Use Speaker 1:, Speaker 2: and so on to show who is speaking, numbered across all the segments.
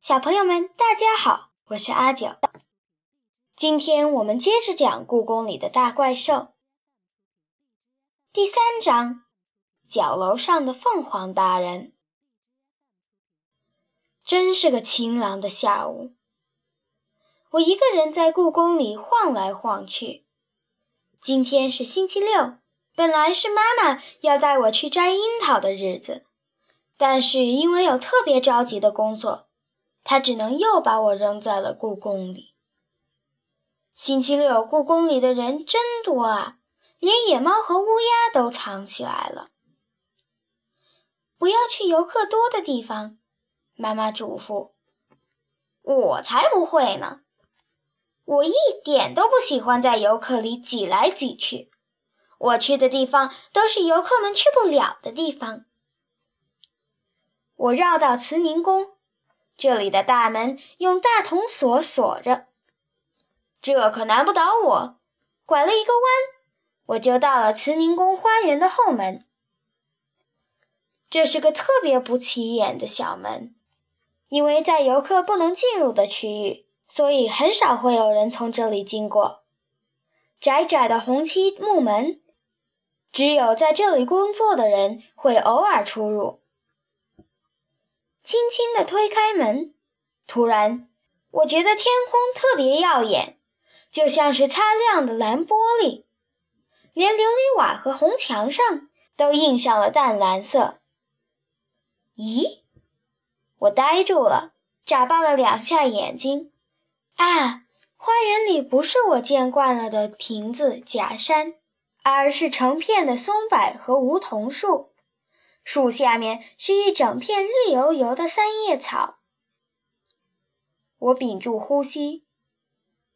Speaker 1: 小朋友们，大家好，我是阿九。今天我们接着讲故宫里的大怪兽。第三章：角楼上的凤凰大人。真是个晴朗的下午，我一个人在故宫里晃来晃去。今天是星期六，本来是妈妈要带我去摘樱桃的日子，但是因为有特别着急的工作。他只能又把我扔在了故宫里。星期六，故宫里的人真多啊，连野猫和乌鸦都藏起来了。不要去游客多的地方，妈妈嘱咐。我才不会呢，我一点都不喜欢在游客里挤来挤去。我去的地方都是游客们去不了的地方。我绕到慈宁宫。这里的大门用大铜锁锁着，这可难不倒我。拐了一个弯，我就到了慈宁宫花园的后门。这是个特别不起眼的小门，因为在游客不能进入的区域，所以很少会有人从这里经过。窄窄的红漆木门，只有在这里工作的人会偶尔出入。轻轻地推开门，突然，我觉得天空特别耀眼，就像是擦亮的蓝玻璃，连琉璃瓦和红墙上都印上了淡蓝色。咦，我呆住了，眨巴了两下眼睛。啊，花园里不是我见惯了的亭子、假山，而是成片的松柏和梧桐树。树下面是一整片绿油油的三叶草。我屏住呼吸，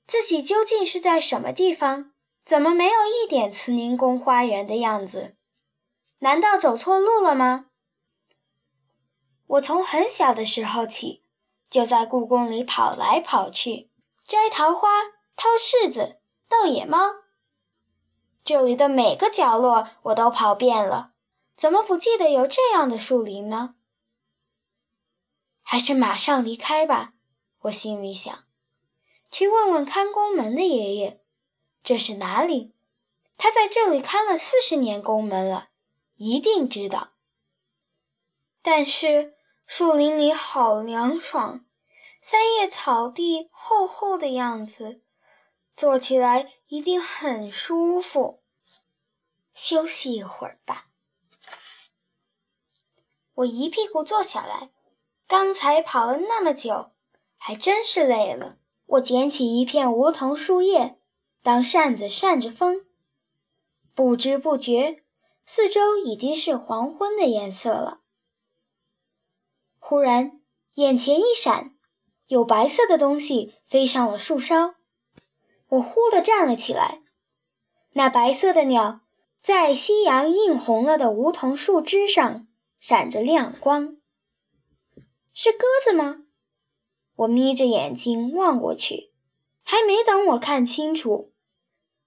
Speaker 1: 自己究竟是在什么地方？怎么没有一点慈宁宫花园的样子？难道走错路了吗？我从很小的时候起，就在故宫里跑来跑去，摘桃花、掏柿子、逗野猫。这里的每个角落我都跑遍了。怎么不记得有这样的树林呢？还是马上离开吧，我心里想。去问问看宫门的爷爷，这是哪里？他在这里看了四十年宫门了，一定知道。但是树林里好凉爽，三叶草地厚厚的样子，坐起来一定很舒服。休息一会儿吧。我一屁股坐下来，刚才跑了那么久，还真是累了。我捡起一片梧桐树叶当扇子扇着风，不知不觉，四周已经是黄昏的颜色了。忽然，眼前一闪，有白色的东西飞上了树梢，我忽地站了起来。那白色的鸟在夕阳映红了的梧桐树枝上。闪着亮光，是鸽子吗？我眯着眼睛望过去，还没等我看清楚，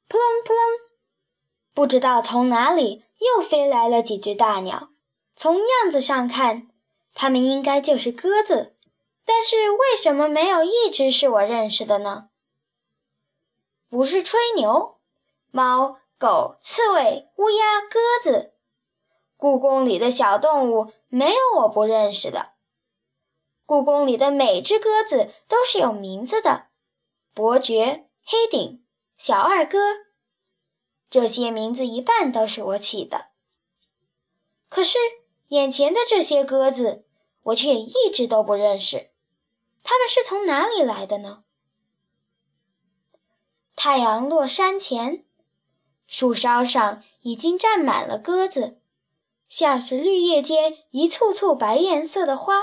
Speaker 1: 扑棱扑棱，不知道从哪里又飞来了几只大鸟。从样子上看，它们应该就是鸽子，但是为什么没有一只是我认识的呢？不是吹牛，猫、狗、刺猬、乌鸦、鸽子。故宫里的小动物没有我不认识的。故宫里的每只鸽子都是有名字的，伯爵、黑顶、小二哥，这些名字一半都是我起的。可是眼前的这些鸽子，我却一只都不认识，它们是从哪里来的呢？太阳落山前，树梢上已经站满了鸽子。像是绿叶间一簇簇白颜色的花，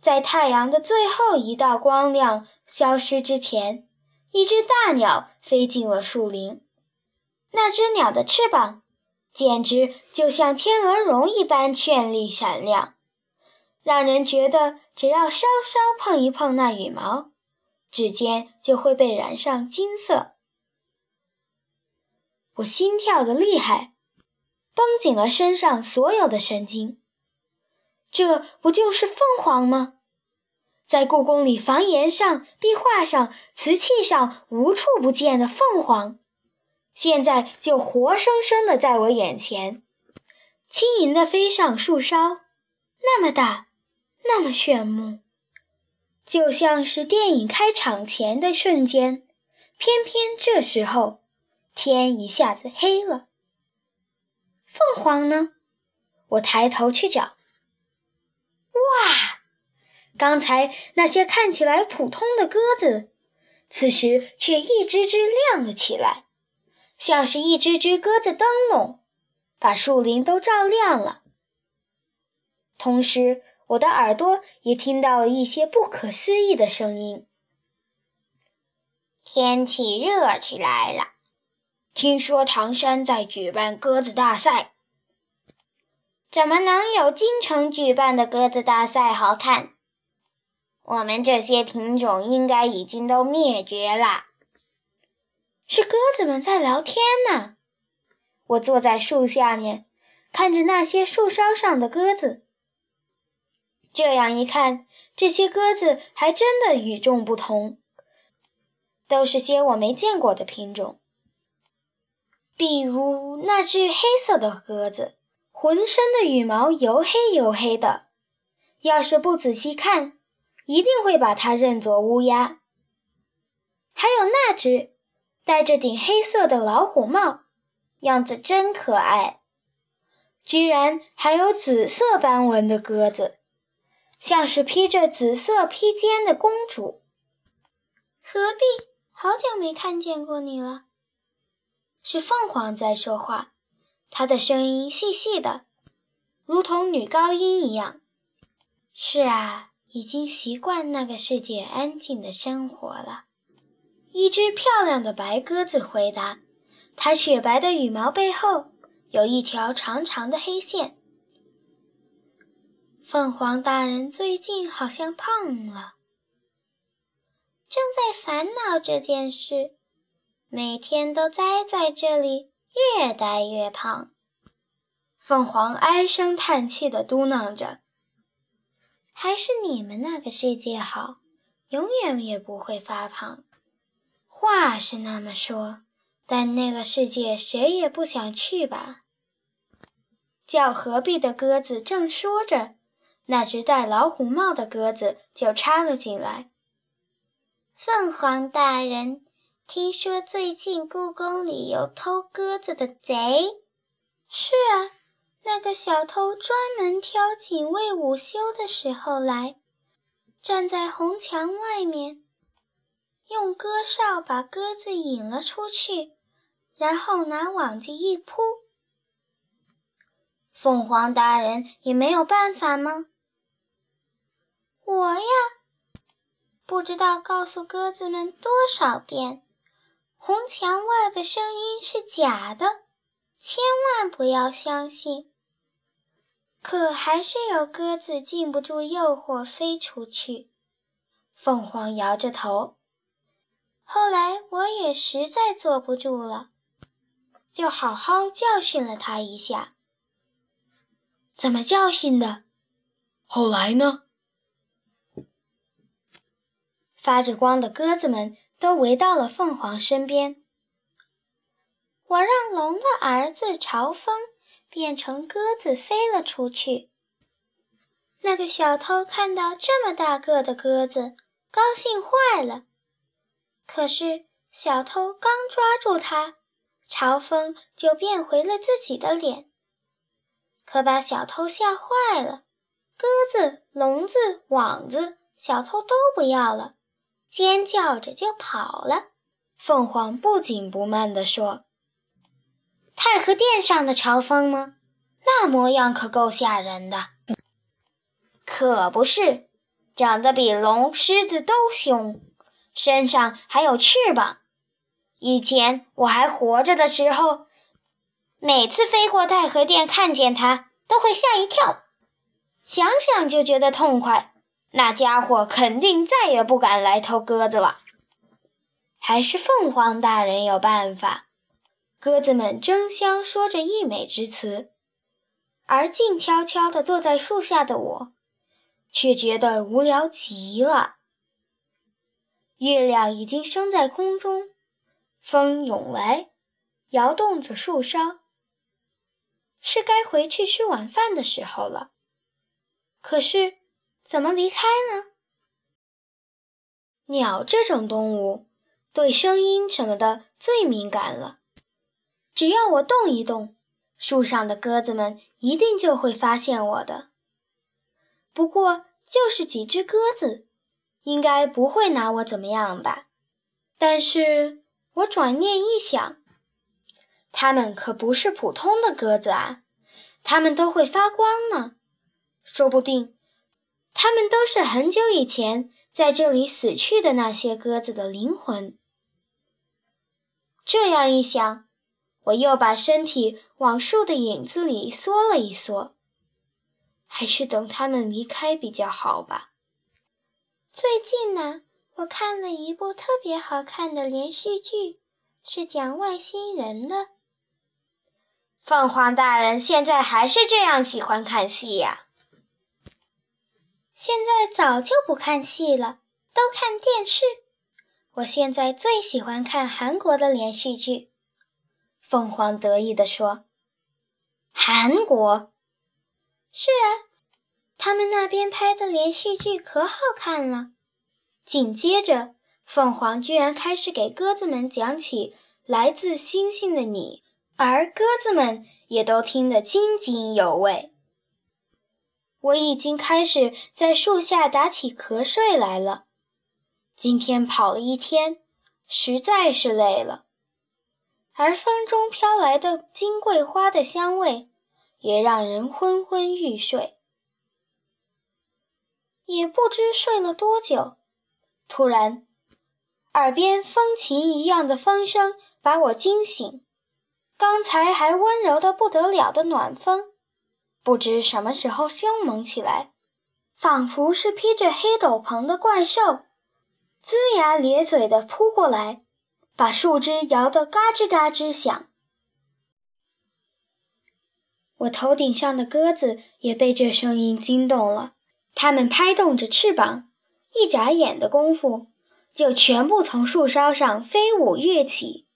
Speaker 1: 在太阳的最后一道光亮消失之前，一只大鸟飞进了树林。那只鸟的翅膀简直就像天鹅绒一般绚丽闪亮，让人觉得只要稍稍碰一碰那羽毛，指尖就会被染上金色。我心跳的厉害。绷紧了身上所有的神经，这不就是凤凰吗？在故宫里房檐上、壁画上、瓷器上无处不见的凤凰，现在就活生生的在我眼前，轻盈的飞上树梢，那么大，那么炫目，就像是电影开场前的瞬间。偏偏这时候，天一下子黑了。凤凰呢？我抬头去找，哇！刚才那些看起来普通的鸽子，此时却一只只亮了起来，像是一只只鸽子灯笼，把树林都照亮了。同时，我的耳朵也听到了一些不可思议的声音。天气热起来了，听说唐山在举办鸽子大赛，怎么能有京城举办的鸽子大赛好看？我们这些品种应该已经都灭绝了。是鸽子们在聊天呢。我坐在树下面，看着那些树梢上的鸽子。这样一看，这些鸽子还真的与众不同，都是些我没见过的品种。比如那只黑色的鸽子，浑身的羽毛油黑油黑的，要是不仔细看。一定会把它认作乌鸦。还有那只戴着顶黑色的老虎帽，样子真可爱。居然还有紫色斑纹的鸽子，像是披着紫色披肩的公主。何必？好久没看见过你了。是凤凰在说话，它的声音细细的，如同女高音一样。是啊。已经习惯那个世界安静的生活了。一只漂亮的白鸽子回答：“它雪白的羽毛背后有一条长长的黑线。”凤凰大人最近好像胖了，正在烦恼这件事，每天都待在这里，越待越胖。凤凰唉声叹气地嘟囔着。还是你们那个世界好，永远也不会发胖。话是那么说，但那个世界谁也不想去吧？叫何必的鸽子正说着，那只戴老虎帽的鸽子就插了进来。凤凰大人，听说最近故宫里有偷鸽子的贼？是啊。那个小偷专门挑警卫午休的时候来，站在红墙外面，用鸽哨把鸽子引了出去，然后拿网子一扑。凤凰大人也没有办法吗？我呀，不知道告诉鸽子们多少遍，红墙外的声音是假的，千万不要相信。可还是有鸽子禁不住诱惑飞出去。凤凰摇着头。后来我也实在坐不住了，就好好教训了他一下。怎么教训的？
Speaker 2: 后来呢？
Speaker 1: 发着光的鸽子们都围到了凤凰身边。我让龙的儿子朝风。变成鸽子飞了出去。那个小偷看到这么大个的鸽子，高兴坏了。可是小偷刚抓住它，朝风就变回了自己的脸，可把小偷吓坏了。鸽子、笼子、网子，小偷都不要了，尖叫着就跑了。凤凰不紧不慢地说。太和殿上的朝风吗？那模样可够吓人的。可不是，长得比龙、狮子都凶，身上还有翅膀。以前我还活着的时候，每次飞过太和殿看见它，都会吓一跳，想想就觉得痛快。那家伙肯定再也不敢来偷鸽子了。还是凤凰大人有办法。鸽子们争相说着溢美之词，而静悄悄地坐在树下的我，却觉得无聊极了。月亮已经升在空中，风涌来，摇动着树梢。是该回去吃晚饭的时候了。可是，怎么离开呢？鸟这种动物，对声音什么的最敏感了。只要我动一动，树上的鸽子们一定就会发现我的。不过，就是几只鸽子。应该不会拿我怎么样吧？但是我转念一想，它们可不是普通的鸽子啊，它们都会发光呢。说不定，它们都是很久以前在这里死去的那些鸽子的灵魂。这样一想，我又把身体往树的影子里缩了一缩。还是等他们离开比较好吧。最近呢，我看了一部特别好看的连续剧，是讲外星人的。凤凰大人现在还是这样喜欢看戏呀？现在早就不看戏了，都看电视。我现在最喜欢看韩国的连续剧。凤凰得意地说：“韩国？是啊。”他们那边拍的连续剧可好看了。紧接着，凤凰居然开始给鸽子们讲起来自星星的你，而鸽子们也都听得津津有味。我已经开始在树下打起瞌睡来了。今天跑了一天，实在是累了。而风中飘来的金桂花的香味，也让人昏昏欲睡。也不知睡了多久，突然，耳边风琴一样的风声把我惊醒。刚才还温柔的不得了的暖风，不知什么时候凶猛起来，仿佛是披着黑斗篷的怪兽，龇牙咧嘴的扑过来，把树枝摇得嘎吱嘎吱响。我头顶上的鸽子也被这声音惊动了。它们拍动着翅膀，一眨眼的功夫，就全部从树梢上飞舞跃起，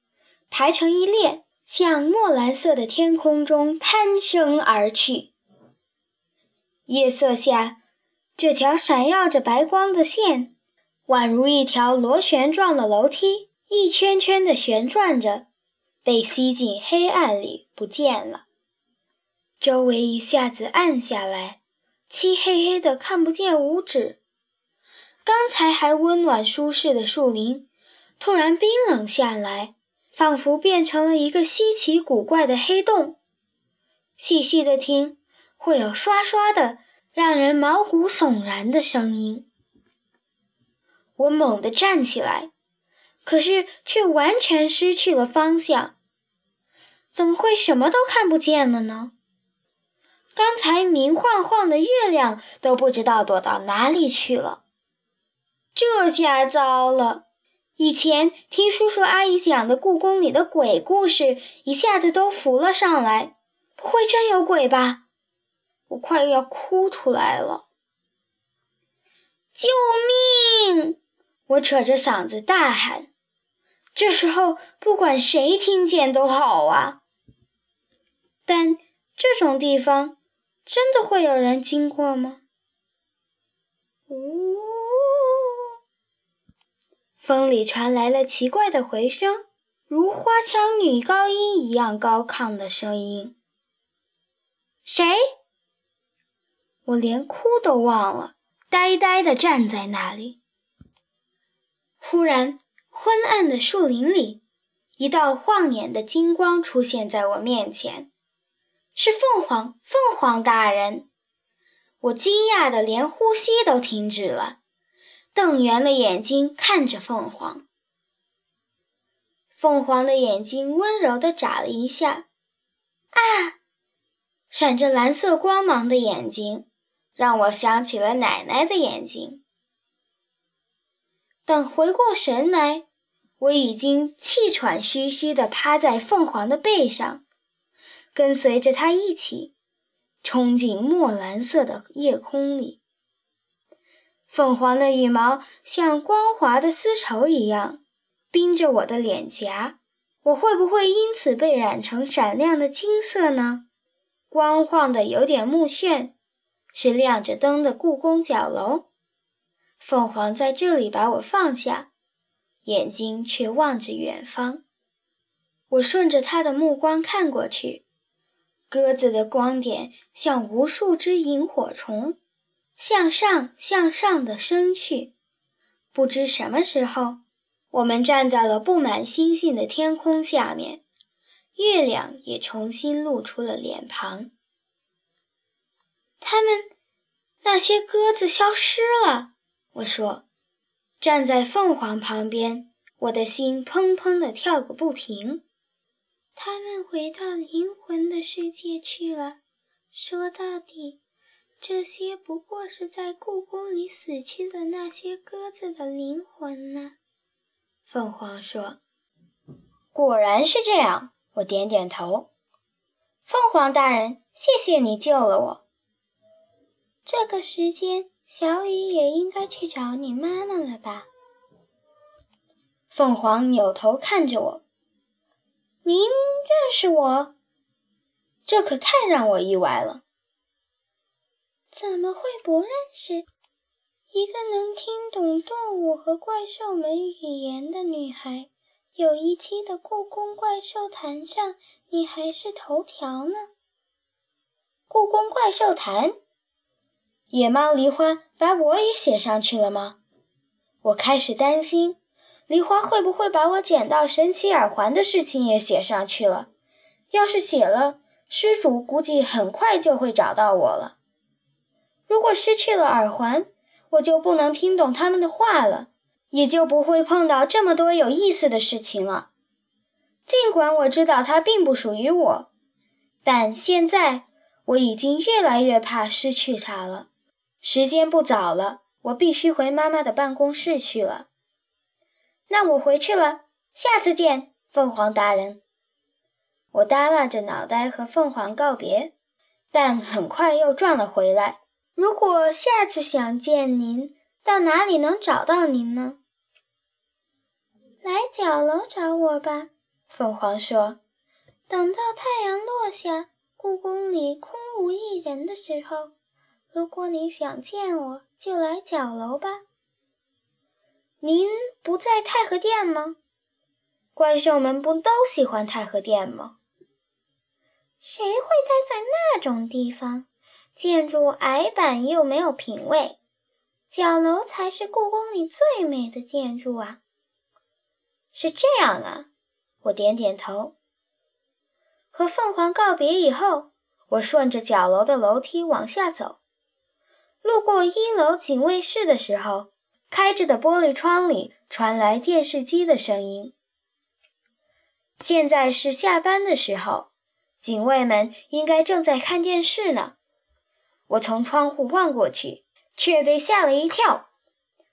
Speaker 1: 排成一列，向墨蓝色的天空中攀升而去。夜色下，这条闪耀着白光的线，宛如一条螺旋状的楼梯，一圈圈地旋转着，被吸进黑暗里不见了。周围一下子暗下来。漆黑黑的，看不见五指。刚才还温暖舒适的树林，突然冰冷下来，仿佛变成了一个稀奇古怪的黑洞。细细的听，会有刷刷的，让人毛骨悚然的声音。我猛地站起来，可是却完全失去了方向。怎么会什么都看不见了呢？刚才明晃晃的月亮都不知道躲到哪里去了，这下糟了！以前听叔叔阿姨讲的故宫里的鬼故事，一下子都浮了上来。不会真有鬼吧？我快要哭出来了！救命！我扯着嗓子大喊。这时候不管谁听见都好啊，但这种地方。真的会有人经过吗？呜！风里传来了奇怪的回声，如花腔女高音一样高亢的声音。谁？我连哭都忘了，呆呆地站在那里。忽然，昏暗的树林里，一道晃眼的金光出现在我面前。是凤凰，凤凰大人！我惊讶的连呼吸都停止了，瞪圆了眼睛看着凤凰。凤凰的眼睛温柔地眨了一下，啊，闪着蓝色光芒的眼睛，让我想起了奶奶的眼睛。等回过神来，我已经气喘吁吁地趴在凤凰的背上。跟随着它一起，冲进墨蓝色的夜空里。凤凰的羽毛像光滑的丝绸一样，冰着我的脸颊。我会不会因此被染成闪亮的金色呢？光晃的有点目眩，是亮着灯的故宫角楼。凤凰在这里把我放下，眼睛却望着远方。我顺着它的目光看过去，鸽子的光点像无数只萤火虫，向上向上的升去。不知什么时候。我们站在了布满星星的天空下面，月亮也重新露出了脸庞。他们那些鸽子消失了，我说，站在凤凰旁边，我的心砰砰地跳个不停。他们回到灵魂的世界去了。说到底，这些不过是在故宫里死去的那些鸽子的灵魂呢。凤凰说：“果然是这样。”我点点头。凤凰大人，谢谢你救了我。这个时间，小雨也应该去找你妈妈了吧？凤凰扭头看着我：“您认识我？这可太让我意外了。怎么会不认识？”一个能听懂动物和怪兽们语言的女孩，有一期的《故宫怪兽谈》上，你还是头条呢。故宫怪兽谈，野猫梨花把我也写上去了吗？我开始担心，梨花会不会把我捡到神奇耳环的事情也写上去了？要是写了，失主估计很快就会找到我了。如果失去了耳环，我就不能听懂他们的话了，也就不会碰到这么多有意思的事情了。尽管我知道它并不属于我，但现在我已经越来越怕失去它了。时间不早了，我必须回妈妈的办公室去了。那我回去了，下次见，凤凰大人。我耷拉着脑袋和凤凰告别，但很快又转了回来。如果下次想见您，到哪里能找到您呢？来角楼找我吧，凤凰说。等到太阳落下，故宫里空无一人的时候，如果你想见我，就来角楼吧。您不在太和殿吗？怪兽们不都喜欢太和殿吗？谁会待在那种地方？建筑矮板又没有品位，角楼才是故宫里最美的建筑啊！是这样啊，我点点头。和凤凰告别以后，我顺着角楼的楼梯往下走，路过一楼警卫室的时候，开着的玻璃窗里传来电视机的声音。现在是下班的时候，警卫们应该正在看电视呢。我从窗户望过去，却被吓了一跳。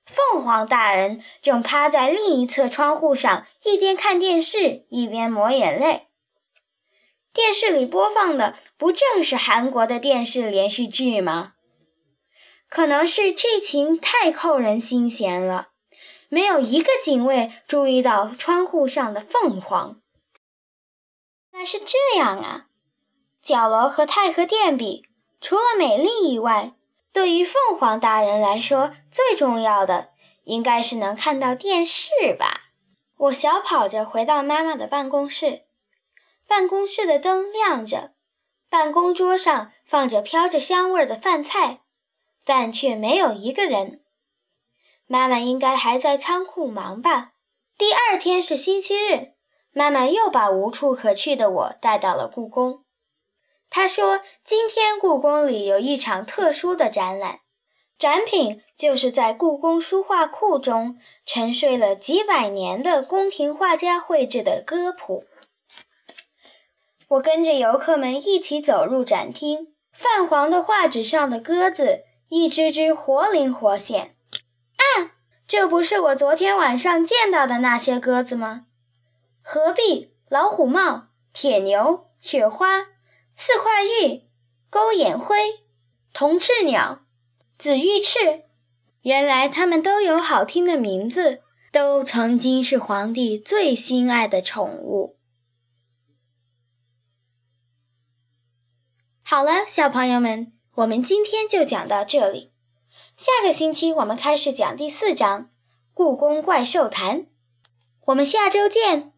Speaker 1: 凤凰大人正趴在另一侧窗户上，一边看电视一边抹眼泪。电视里播放的不正是韩国的电视连续剧吗？可能是剧情太扣人心弦了，没有一个警卫注意到窗户上的凤凰。那是这样啊，角楼和太和殿比。除了美丽以外，对于凤凰大人来说，最重要的应该是能看到电视吧。我小跑着回到妈妈的办公室，办公室的灯亮着，办公桌上放着飘着香味儿的饭菜，但却没有一个人。妈妈应该还在仓库忙吧。第二天是星期日，妈妈又把无处可去的我带到了故宫。她说：“今天故宫里有一场特殊的展览，展品就是在故宫书画库中沉睡了几百年的宫廷画家绘制的歌谱。”我跟着游客们一起走入展厅，泛黄的画纸上的鸽子一只只活灵活现。啊，这不是我昨天晚上见到的那些鸽子吗？何必老虎帽、铁牛、雪花。四块玉、钩眼灰、铜翅鸟、紫玉翅，原来它们都有好听的名字，都曾经是皇帝最心爱的宠物。好了，小朋友们，我们今天就讲到这里。下个星期我们开始讲第四章《故宫怪兽谈》。我们下周见。